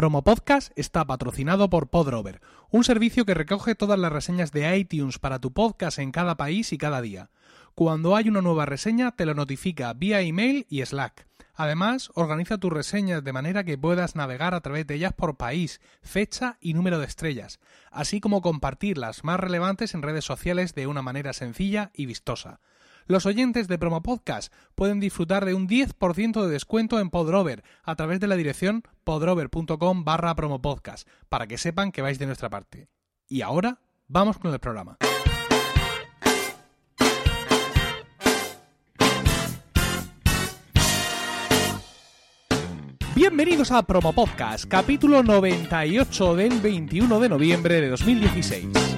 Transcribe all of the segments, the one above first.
Promo Podcast está patrocinado por Podrover, un servicio que recoge todas las reseñas de iTunes para tu podcast en cada país y cada día. Cuando hay una nueva reseña, te lo notifica vía email y Slack. Además, organiza tus reseñas de manera que puedas navegar a través de ellas por país, fecha y número de estrellas, así como compartir las más relevantes en redes sociales de una manera sencilla y vistosa. Los oyentes de Promo Podcast pueden disfrutar de un 10% de descuento en Podrover a través de la dirección podrover.com barra promopodcast para que sepan que vais de nuestra parte. Y ahora, vamos con el programa. Bienvenidos a Promo Podcast, capítulo 98 del 21 de noviembre de 2016.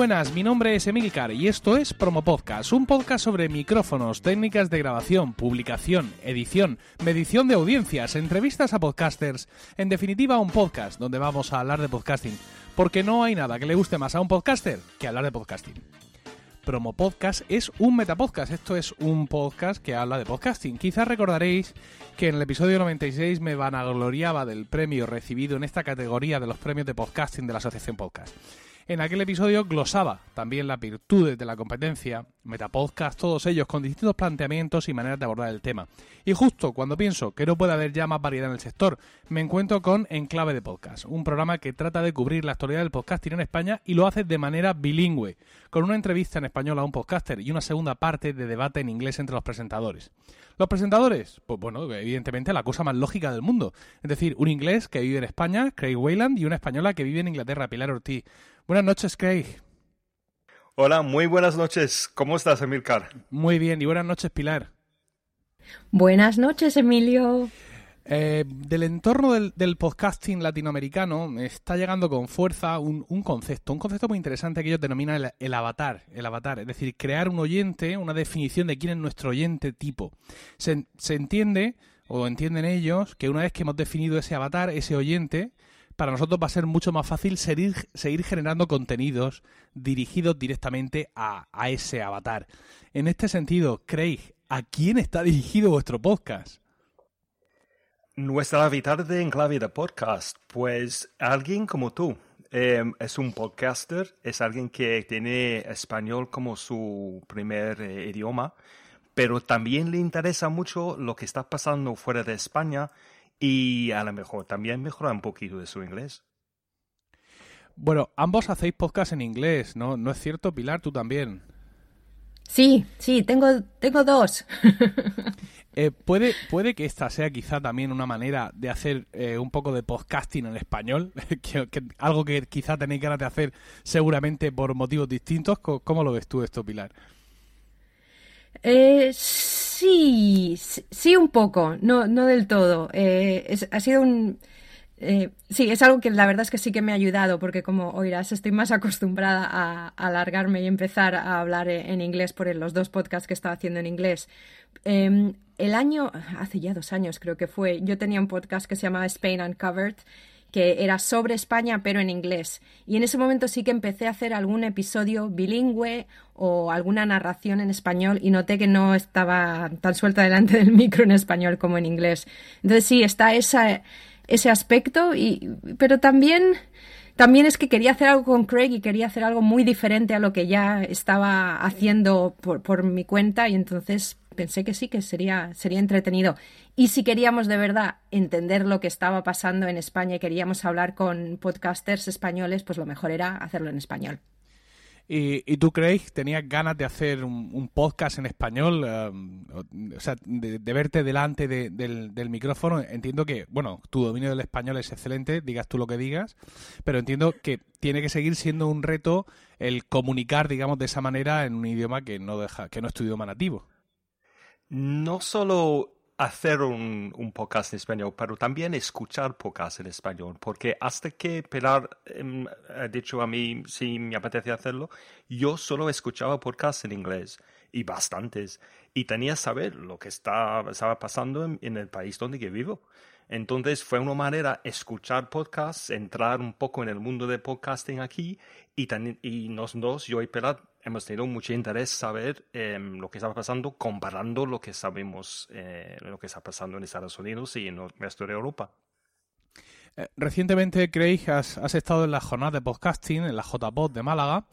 Buenas, mi nombre es Emilcar y esto es Promo Podcast, un podcast sobre micrófonos, técnicas de grabación, publicación, edición, medición de audiencias, entrevistas a podcasters, en definitiva un podcast donde vamos a hablar de podcasting, porque no hay nada que le guste más a un podcaster que hablar de podcasting. Promo Podcast es un metapodcast, esto es un podcast que habla de podcasting. Quizás recordaréis que en el episodio 96 me vanagloriaba del premio recibido en esta categoría de los premios de podcasting de la Asociación Podcast. En aquel episodio glosaba también las virtudes de la competencia, metapodcast, todos ellos con distintos planteamientos y maneras de abordar el tema. Y justo cuando pienso que no puede haber ya más variedad en el sector, me encuentro con Enclave de Podcast, un programa que trata de cubrir la actualidad del podcasting en España y lo hace de manera bilingüe, con una entrevista en español a un podcaster y una segunda parte de debate en inglés entre los presentadores. Los presentadores, pues bueno, evidentemente la cosa más lógica del mundo. Es decir, un inglés que vive en España, Craig Wayland, y una española que vive en Inglaterra, Pilar Ortiz. Buenas noches, Craig. Hola, muy buenas noches. ¿Cómo estás, Emilcar? Muy bien, y buenas noches, Pilar. Buenas noches, Emilio. Eh, del entorno del, podcasting latinoamericano está llegando con fuerza un, concepto, un concepto muy interesante que ellos denominan el, avatar, el avatar, es decir, crear un oyente, una definición de quién es nuestro oyente tipo. Se, se entiende, o entienden ellos, que una vez que hemos definido ese avatar, ese oyente, para nosotros va a ser mucho más fácil seguir, seguir generando contenidos dirigidos directamente a, ese avatar. En este sentido, Craig, ¿a quién está dirigido vuestro podcast? Nuestra avatar de Enclave de Podcast, pues alguien como tú. Em, es un podcaster, es alguien que tiene español como su primer eh, idioma, pero también le interesa mucho lo que está pasando fuera de España y a lo mejor también mejora un poquito de su inglés. Bueno, ambos hacéis podcast en inglés, ¿no? ¿No es cierto, Pilar? ¿Tú también? Sí, sí, tengo, tengo dos. Eh, puede, puede que esta sea quizá también una manera de hacer eh, un poco de podcasting en español, que, algo que quizá tenéis ganas de hacer seguramente por motivos distintos. ¿Cómo, lo ves tú esto, Pilar? Eh, sí, sí un poco, no, no del todo. Eh, ha sido un... Eh, sí, es algo que la verdad es que sí que me ha ayudado, porque como oirás, estoy más acostumbrada a, alargarme y empezar a hablar en inglés por los dos podcasts que estaba haciendo en inglés. Em, el año, hace ya dos años creo que fue, yo tenía un podcast que se llamaba Spain Uncovered que era sobre España pero en inglés. Y en ese momento sí que empecé a hacer algún episodio bilingüe o alguna narración en español y noté que no estaba tan suelta delante del micro en español como en inglés. Entonces sí, está ese aspecto, y, pero también... También es que quería hacer algo con Craig y quería hacer algo muy diferente a lo que ya estaba haciendo por, por mi cuenta y entonces pensé que sí, que sería, sería entretenido. Y si queríamos de verdad entender lo que estaba pasando en España y queríamos hablar con podcasters españoles, pues lo mejor era hacerlo en español. ¿Y, tú, Craig, tenías ganas de hacer un, podcast en español? Um, o sea, de, verte delante del, del, micrófono. Entiendo que, bueno, tu dominio del español es excelente, digas tú lo que digas, pero entiendo que tiene que seguir siendo un reto el comunicar, digamos, de esa manera en un idioma que no, deja, que no es tu idioma nativo no solo hacer un, podcast en español, pero también escuchar podcast en español, porque hasta que Pilar em, ha dicho a mí si me apetece hacerlo, yo solo escuchaba podcast en inglés. y bastantes. Y tenía que saber lo que está, estaba pasando en, el país donde vivo. Entonces fue una manera escuchar podcasts, entrar un poco en el mundo de podcasting aquí y, y nosotros, dos, yo y Pelat, hemos tenido mucho interés saber em, lo que estaba pasando comparando lo que sabemos, eh, lo que está pasando en Estados Unidos y en el resto de Europa. Eh, recientemente, Craig, has, has, estado en la jornada de podcasting, en la JPod de Málaga.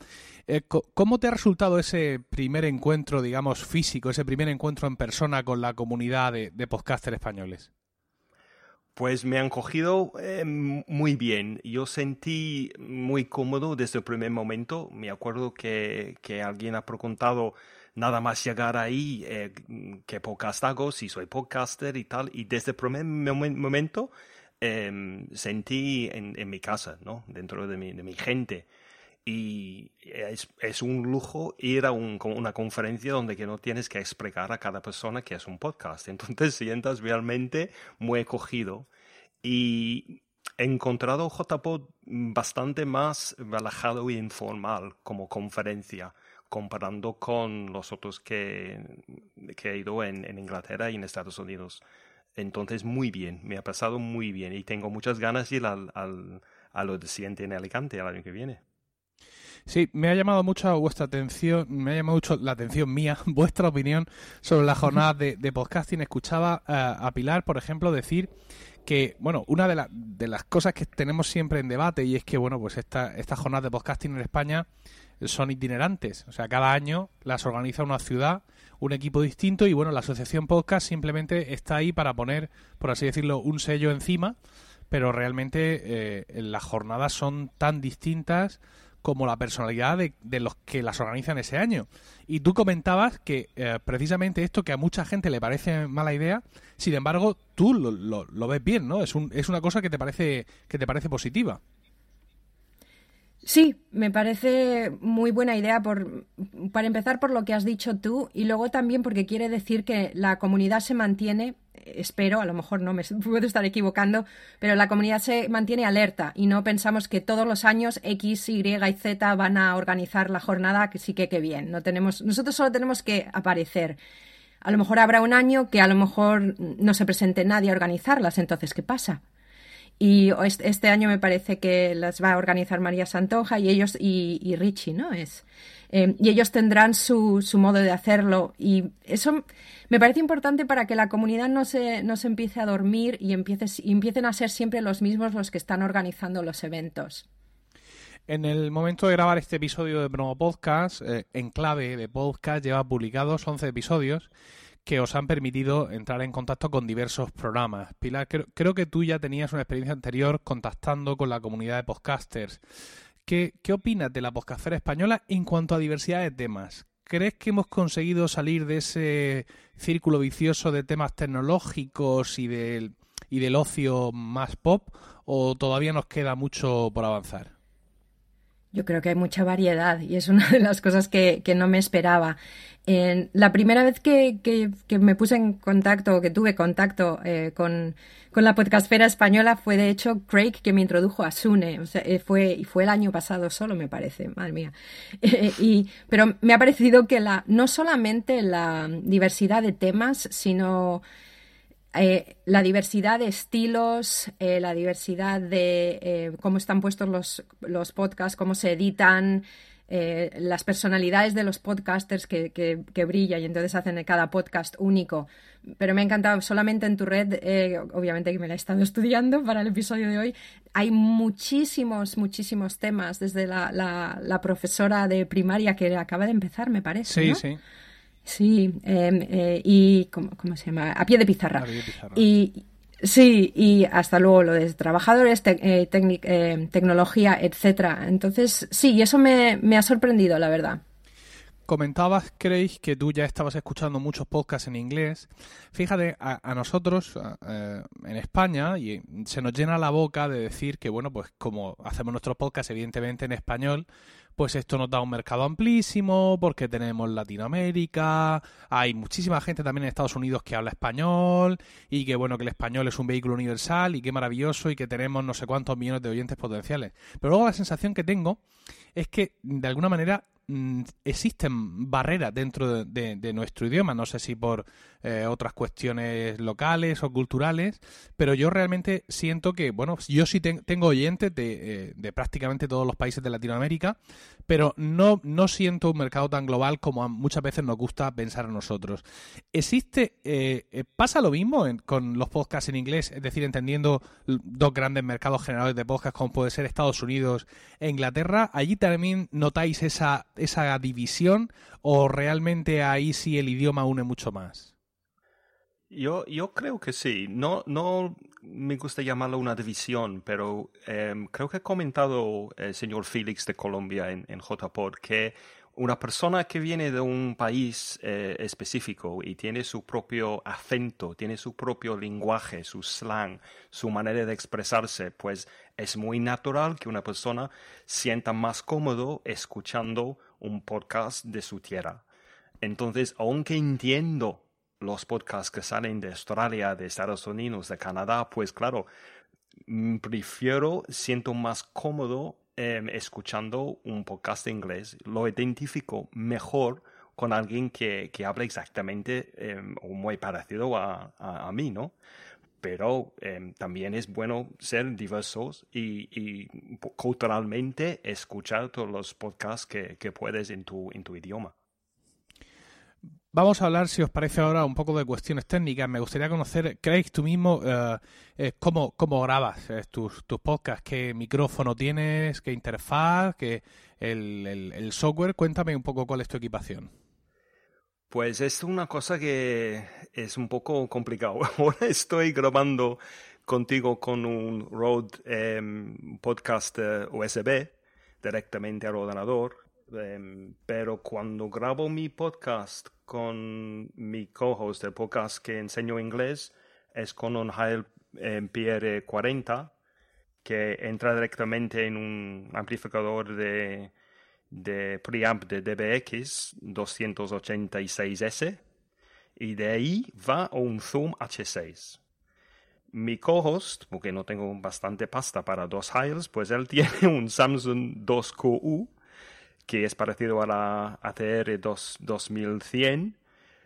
Eh, ¿Cómo te ha resultado ese primer encuentro, digamos, físico, ese primer encuentro en persona con la comunidad de, de podcasters españoles? Pues me han cogido eh, muy bien. Yo sentí muy cómodo desde el primer momento. Me acuerdo que, que alguien ha preguntado nada más llegar ahí eh, qué podcast hago, si soy podcaster y tal. Y desde el primer momento em, sentí en, en, mi casa, ¿no? dentro de mi, de mi gente. Y es, un lujo ir a un, una conferencia donde que no tienes que explicar a cada persona que es un podcast. Entonces sientas realmente muy acogido. Y he encontrado JPod bastante más relajado y informal como conferencia, comparando con los otros que, que he ido en, en Inglaterra y en Estados Unidos. Entonces, muy bien, me ha pasado muy bien y tengo muchas ganas de ir al, al, a lo siguiente en Alicante el año que viene. Sí, me ha llamado mucho vuestra atención, me ha llamado mucho la atención mía, vuestra opinión sobre la jornada de, podcasting. Escuchaba uh, a Pilar, por ejemplo, decir que, bueno, una de, de, las cosas que tenemos siempre en debate y es que, bueno, pues esta, estas jornadas de podcasting en España son itinerantes. O sea, cada año las organiza una ciudad, un equipo distinto y, bueno, la asociación podcast simplemente está ahí para poner, por así decirlo, un sello encima, pero realmente eh, las jornadas son tan distintas como la personalidad de, los que las organizan ese año. Y tú comentabas que eh, precisamente esto que a mucha gente le parece mala idea, sin embargo, tú lo, lo, ves bien, ¿no? Es, un, es una cosa que te parece, que te parece positiva. Sí, me parece muy buena idea por, para empezar por lo que has dicho tú y luego también porque quiere decir que la comunidad se mantiene, espero, a lo mejor no me puedo estar equivocando, pero la comunidad se mantiene alerta y no pensamos que todos los años X, Y y Z van a organizar la jornada, que sí que qué bien. No tenemos, nosotros solo tenemos que aparecer. A lo mejor habrá un año que a lo mejor no se presente nadie a organizarlas, entonces ¿qué pasa? Y este año me parece que las va a organizar María Santoja y ellos y, Richie, ¿no? Es, eh, y ellos tendrán su, su, modo de hacerlo. Y eso me parece importante para que la comunidad no se, no se empiece a dormir y, empiece, y empiecen a ser siempre los mismos los que están organizando los eventos. En el momento de grabar este episodio de Promo Podcast, eh, en clave de podcast, lleva publicados 11 episodios que os han permitido entrar en contacto con diversos programas. Pilar, creo, que tú ya tenías una experiencia anterior contactando con la comunidad de podcasters. ¿Qué, opinas de la podcastera española en cuanto a diversidad de temas? ¿Crees que hemos conseguido salir de ese círculo vicioso de temas tecnológicos y del, y del ocio más pop o todavía nos queda mucho por avanzar? Yo creo que hay mucha variedad y es una de las cosas que, que no me esperaba la primera vez que, que, me puse en contacto, que tuve contacto eh, con, con, la podcastfera española, fue de hecho Craig que me introdujo a Sune. O eh, fue, fue el año pasado solo, me parece, madre mía. y, pero me ha parecido que la, no solamente la diversidad de temas, sino eh, la diversidad de estilos, la diversidad de cómo están puestos los, los podcasts, cómo se editan, eh, las personalidades de los podcasters que, que, brillan y entonces hacen cada podcast único. Pero me ha encantado, solamente en tu red, eh, obviamente que me la he estado estudiando para el episodio de hoy, hay muchísimos, muchísimos temas, desde la, la, profesora de primaria que acaba de empezar, me parece. Sí, sí. Sí, em, eh, y ¿cómo, se llama? A pie de pizarra. pie de pizarra. Y, Sí, y hasta luego lo de trabajadores, eh, eh, tecnología, etcétera. Entonces, sí, y eso me, me ha sorprendido, la verdad. Comentabas, Craig, que tú ya estabas escuchando muchos podcasts en inglés. Fíjate, a, nosotros eh, en España y se nos llena la boca de decir que, bueno, pues como hacemos nuestros podcasts evidentemente en español, pues esto nos da un mercado amplísimo porque tenemos Latinoamérica, hay muchísima gente también en Estados Unidos que habla español y que, bueno, que el español es un vehículo universal y qué maravilloso y que tenemos no sé cuántos millones de oyentes potenciales. Pero luego la sensación que tengo es que, de alguna manera, existen barreras dentro de, nuestro idioma, no sé si por eh, otras cuestiones locales o culturales, pero yo realmente siento que, bueno, yo sí tengo oyentes de, de, prácticamente todos los países de Latinoamérica, pero no, no siento un mercado tan global como muchas veces nos gusta pensar a nosotros. ¿Existe, pasa lo mismo con los podcasts en inglés, es decir, entendiendo dos grandes mercados generales de podcast como puede ser Estados Unidos e Inglaterra? ¿Allí también notáis esa, esa división o realmente ahí sí el idioma une mucho más? Yo, yo creo que sí. No, no me gusta llamarlo una división, pero em, creo que ha comentado el señor Félix de Colombia en, en que una persona que viene de un país eh, específico y tiene su propio acento, tiene su propio lenguaje, su slang, su manera de expresarse, pues es muy natural que una persona sienta más cómodo escuchando un podcast de su tierra. Entonces, aunque entiendo los podcasts que salen de Australia, de Estados Unidos, de Canadá, pues claro, mm, prefiero, siento más cómodo Em, escuchando un podcast en inglés, lo identifico mejor con alguien que, que habla exactamente em, o muy parecido a, a, mí, ¿no? Pero em, también es bueno ser diversos y, y, culturalmente escuchar todos los podcasts que, que puedes en tu, en tu idioma. Vamos a hablar, si os parece ahora, un poco de cuestiones técnicas. Me gustaría conocer, Craig, tú mismo, eh, eh, cómo, cómo, grabas eh, tus, tus podcasts, qué micrófono tienes, qué interfaz, qué el, software. Cuéntame un poco cuál es tu equipación. Pues es una cosa que es un poco complicado. Ahora estoy grabando contigo con un Rode em, Podcast USB directamente al ordenador, em, pero cuando grabo mi podcast con mi co-host del podcast que enseño inglés es con un Heil PR40 que entra directamente en un amplificador de, de preamp de DBX 286S y de ahí va a un Zoom H6. Mi co-host, porque no tengo bastante pasta para dos Heils, pues él tiene un Samsung 2QU que es parecido a la ATR 2100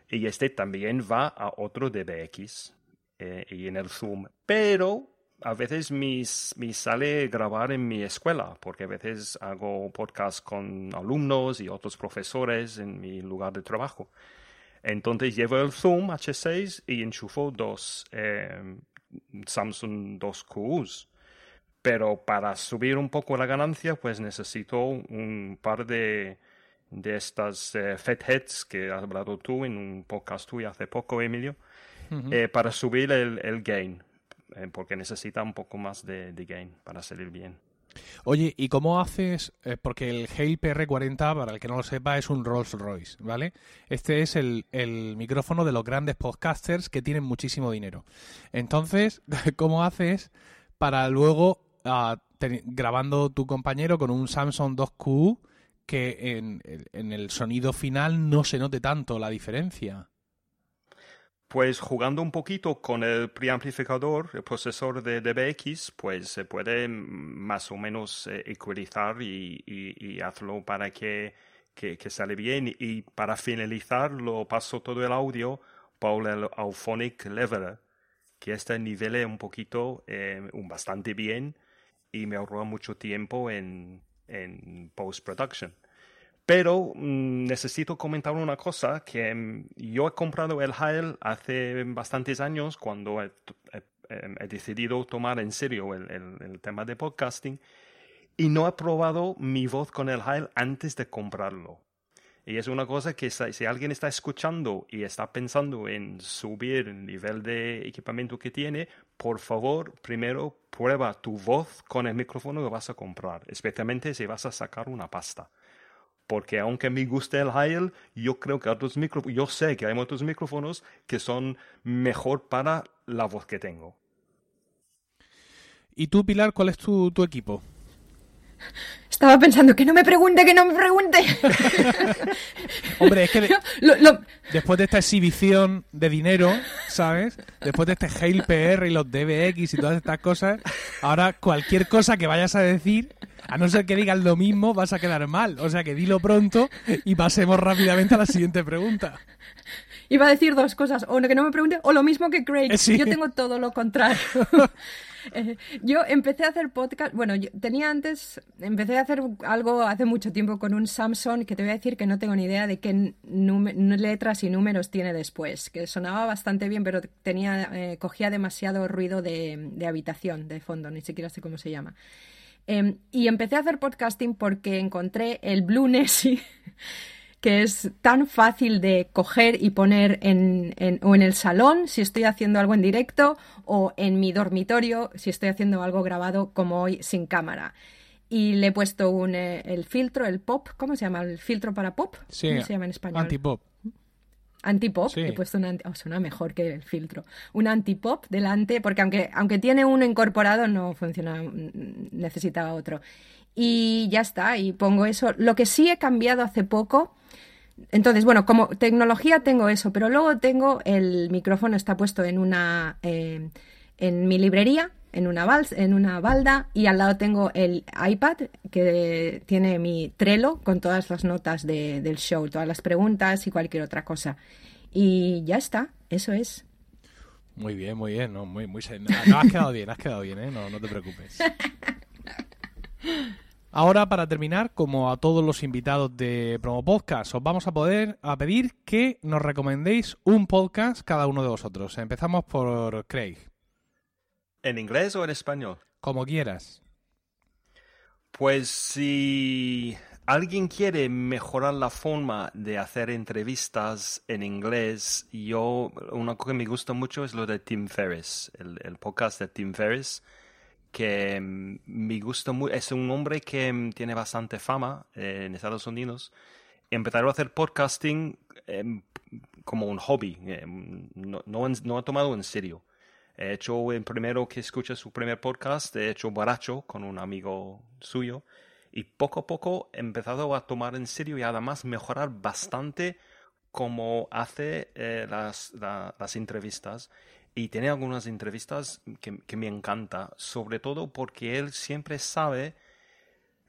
y este también va a otro DBX eh, y en el Zoom. Pero a veces me sale grabar en mi escuela, porque a veces hago podcast con alumnos y otros profesores en mi lugar de trabajo. Entonces llevo el Zoom H6 y enchufo dos eh, Samsung 2Qs pero para subir un poco la ganancia, pues necesito un par de, de estas eh, heads que has hablado tú en un podcast tuyo hace poco, Emilio, eh, para subir el, el gain, eh, porque necesita un poco más de, de, gain para salir bien. Oye, ¿y cómo haces? Eh, porque el Hale PR40, para el que no lo sepa, es un Rolls Royce, ¿vale? Este es el, micrófono de los grandes podcasters que tienen muchísimo dinero. Entonces, ¿cómo haces para luego grabando tu compañero con un Samsung 2Q que en, el sonido final no se note tanto la diferencia. Pues jugando un poquito con el preamplificador, el procesor de DBX, pues se puede más o menos eh, ecualizar y, hacerlo para que, que, sale bien. Y para finalizar, lo paso todo el audio por el Auphonic Leveler, que este nivele un poquito, eh, bastante bien y me ahorró mucho tiempo en, en post-production. Pero mm, necesito comentar una cosa, que mm, yo he comprado el Heil hace bastantes años cuando he, decidido tomar en serio el, el, tema de podcasting y no he probado mi voz con el Heil antes de comprarlo. Y es una cosa que si alguien está escuchando y está pensando en subir el nivel de equipamiento que tiene, por favor, primero prueba tu voz con el micrófono que vas a comprar, especialmente si vas a sacar una pasta. Porque aunque me guste el Heil, yo creo que otros micrófonos, yo sé que hay otros micrófonos que son mejor para la voz que tengo. ¿Y tú, Pilar, cuál es tu, tu equipo? Estaba pensando que no me pregunte, que no me pregunte. Hombre, es que después de esta exhibición de dinero, ¿sabes? Después de este Hail PR y los DBX y todas estas cosas, ahora cualquier cosa que vayas a decir, a no ser que digas lo mismo, vas a quedar mal. O sea que dilo pronto y pasemos rápidamente a la siguiente pregunta. Iba a decir dos cosas, o que no me pregunte, o lo mismo que Craig. Yo tengo todo lo contrario. Yo empecé a hacer podcast, bueno, yo tenía antes, empecé a hacer algo hace mucho tiempo con un Samsung que te voy a decir que no tengo ni idea de qué letras y números tiene después, que sonaba bastante bien, pero tenía, eh, cogía demasiado ruido de, de habitación, de fondo, ni siquiera sé cómo se llama. Em, y empecé a hacer podcasting porque encontré el Blue Nessie, que es tan fácil de coger y poner en, o en el salón si estoy haciendo algo en directo o en mi dormitorio si estoy haciendo algo grabado como hoy sin cámara. Y le he puesto un, eh, el filtro, el pop, ¿cómo se llama? ¿El filtro para pop? Sí, ¿Cómo se llama en español? Antipop. Antipop, he puesto un anti, oh, suena mejor que el filtro. Un antipop delante, porque aunque, aunque tiene uno incorporado, no funciona, mm, necesitaba otro. Y ya está, y pongo eso. Lo que sí he cambiado hace poco, entonces, bueno, como tecnología tengo eso, pero luego tengo el micrófono está puesto en una, eh, en mi librería, en una, en una balda y al lado tengo el iPad que tiene mi Trello con todas las notas del show, todas las preguntas y cualquier otra cosa. Y ya está, eso es. Muy bien, muy bien, no, muy, muy no, has quedado bien, has quedado bien, ¿eh? no, no te preocupes. Ahora, para terminar, como a todos los invitados de Promo Podcast, os vamos a poder a pedir que nos recomendéis un podcast cada uno de vosotros. Empezamos por Craig. ¿En inglés o en español? Como quieras. Pues si alguien quiere mejorar la forma de hacer entrevistas en inglés, yo, una cosa que me gusta mucho es lo de Tim Ferriss, el, podcast de Tim Ferriss, que mm, me gusta mucho, es un hombre que mm, tiene bastante fama eh, en Estados Unidos. Empezaron a hacer podcasting em, como un hobby, em, no, no, no ha tomado en serio. He hecho el primero que escucha su primer podcast, he hecho Baracho con un amigo suyo y poco a poco he empezado a tomar en serio y además mejorar bastante cómo hace eh, las, las entrevistas y tiene algunas entrevistas que, que, me encanta, sobre todo porque él siempre sabe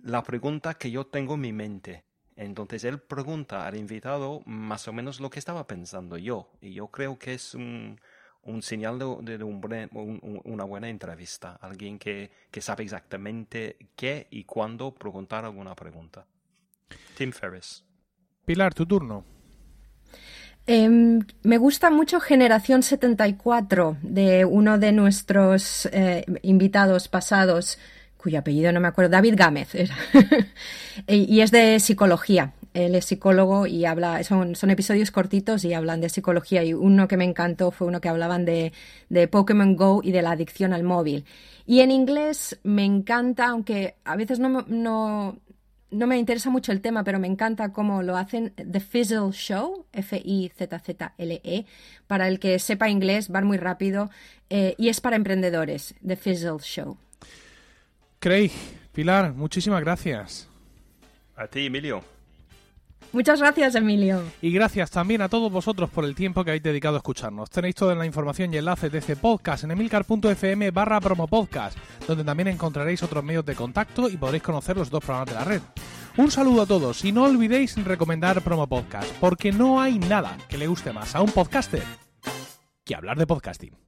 la pregunta que yo tengo en mi mente. Entonces él pregunta al invitado más o menos lo que estaba pensando yo. Y yo creo que es un, un señal de, una buena entrevista, alguien que, sabe exactamente qué y cuándo preguntar alguna pregunta. Tim Ferriss. Pilar, tu turno. Em, me gusta mucho Generación 74 de uno de nuestros eh, invitados pasados, cuyo apellido no me acuerdo, David Gámez, y es de psicología. Él es psicólogo y habla, son, son episodios cortitos y hablan de psicología. Y uno que me encantó fue uno que hablaban de, de Pokémon Go y de la adicción al móvil. Y en inglés me encanta, aunque a veces no, no, no me interesa mucho el tema, pero me encanta cómo lo hacen The Fizzle Show, F-I-Z-Z-L-E, para el que sepa inglés, va muy rápido, eh, y es para emprendedores, The Fizzle Show. Craig, Pilar, muchísimas gracias. A ti, Emilio. Muchas gracias, Emilio. Y gracias también a todos vosotros por el tiempo que habéis dedicado a escucharnos. Tenéis toda la información y enlaces de este podcast en emilcar.fm barra promopodcast, donde también encontraréis otros medios de contacto y podréis conocer los dos programas de la red. Un saludo a todos y no olvidéis recomendar Promo Podcast, porque no hay nada que le guste más a un podcaster que hablar de podcasting.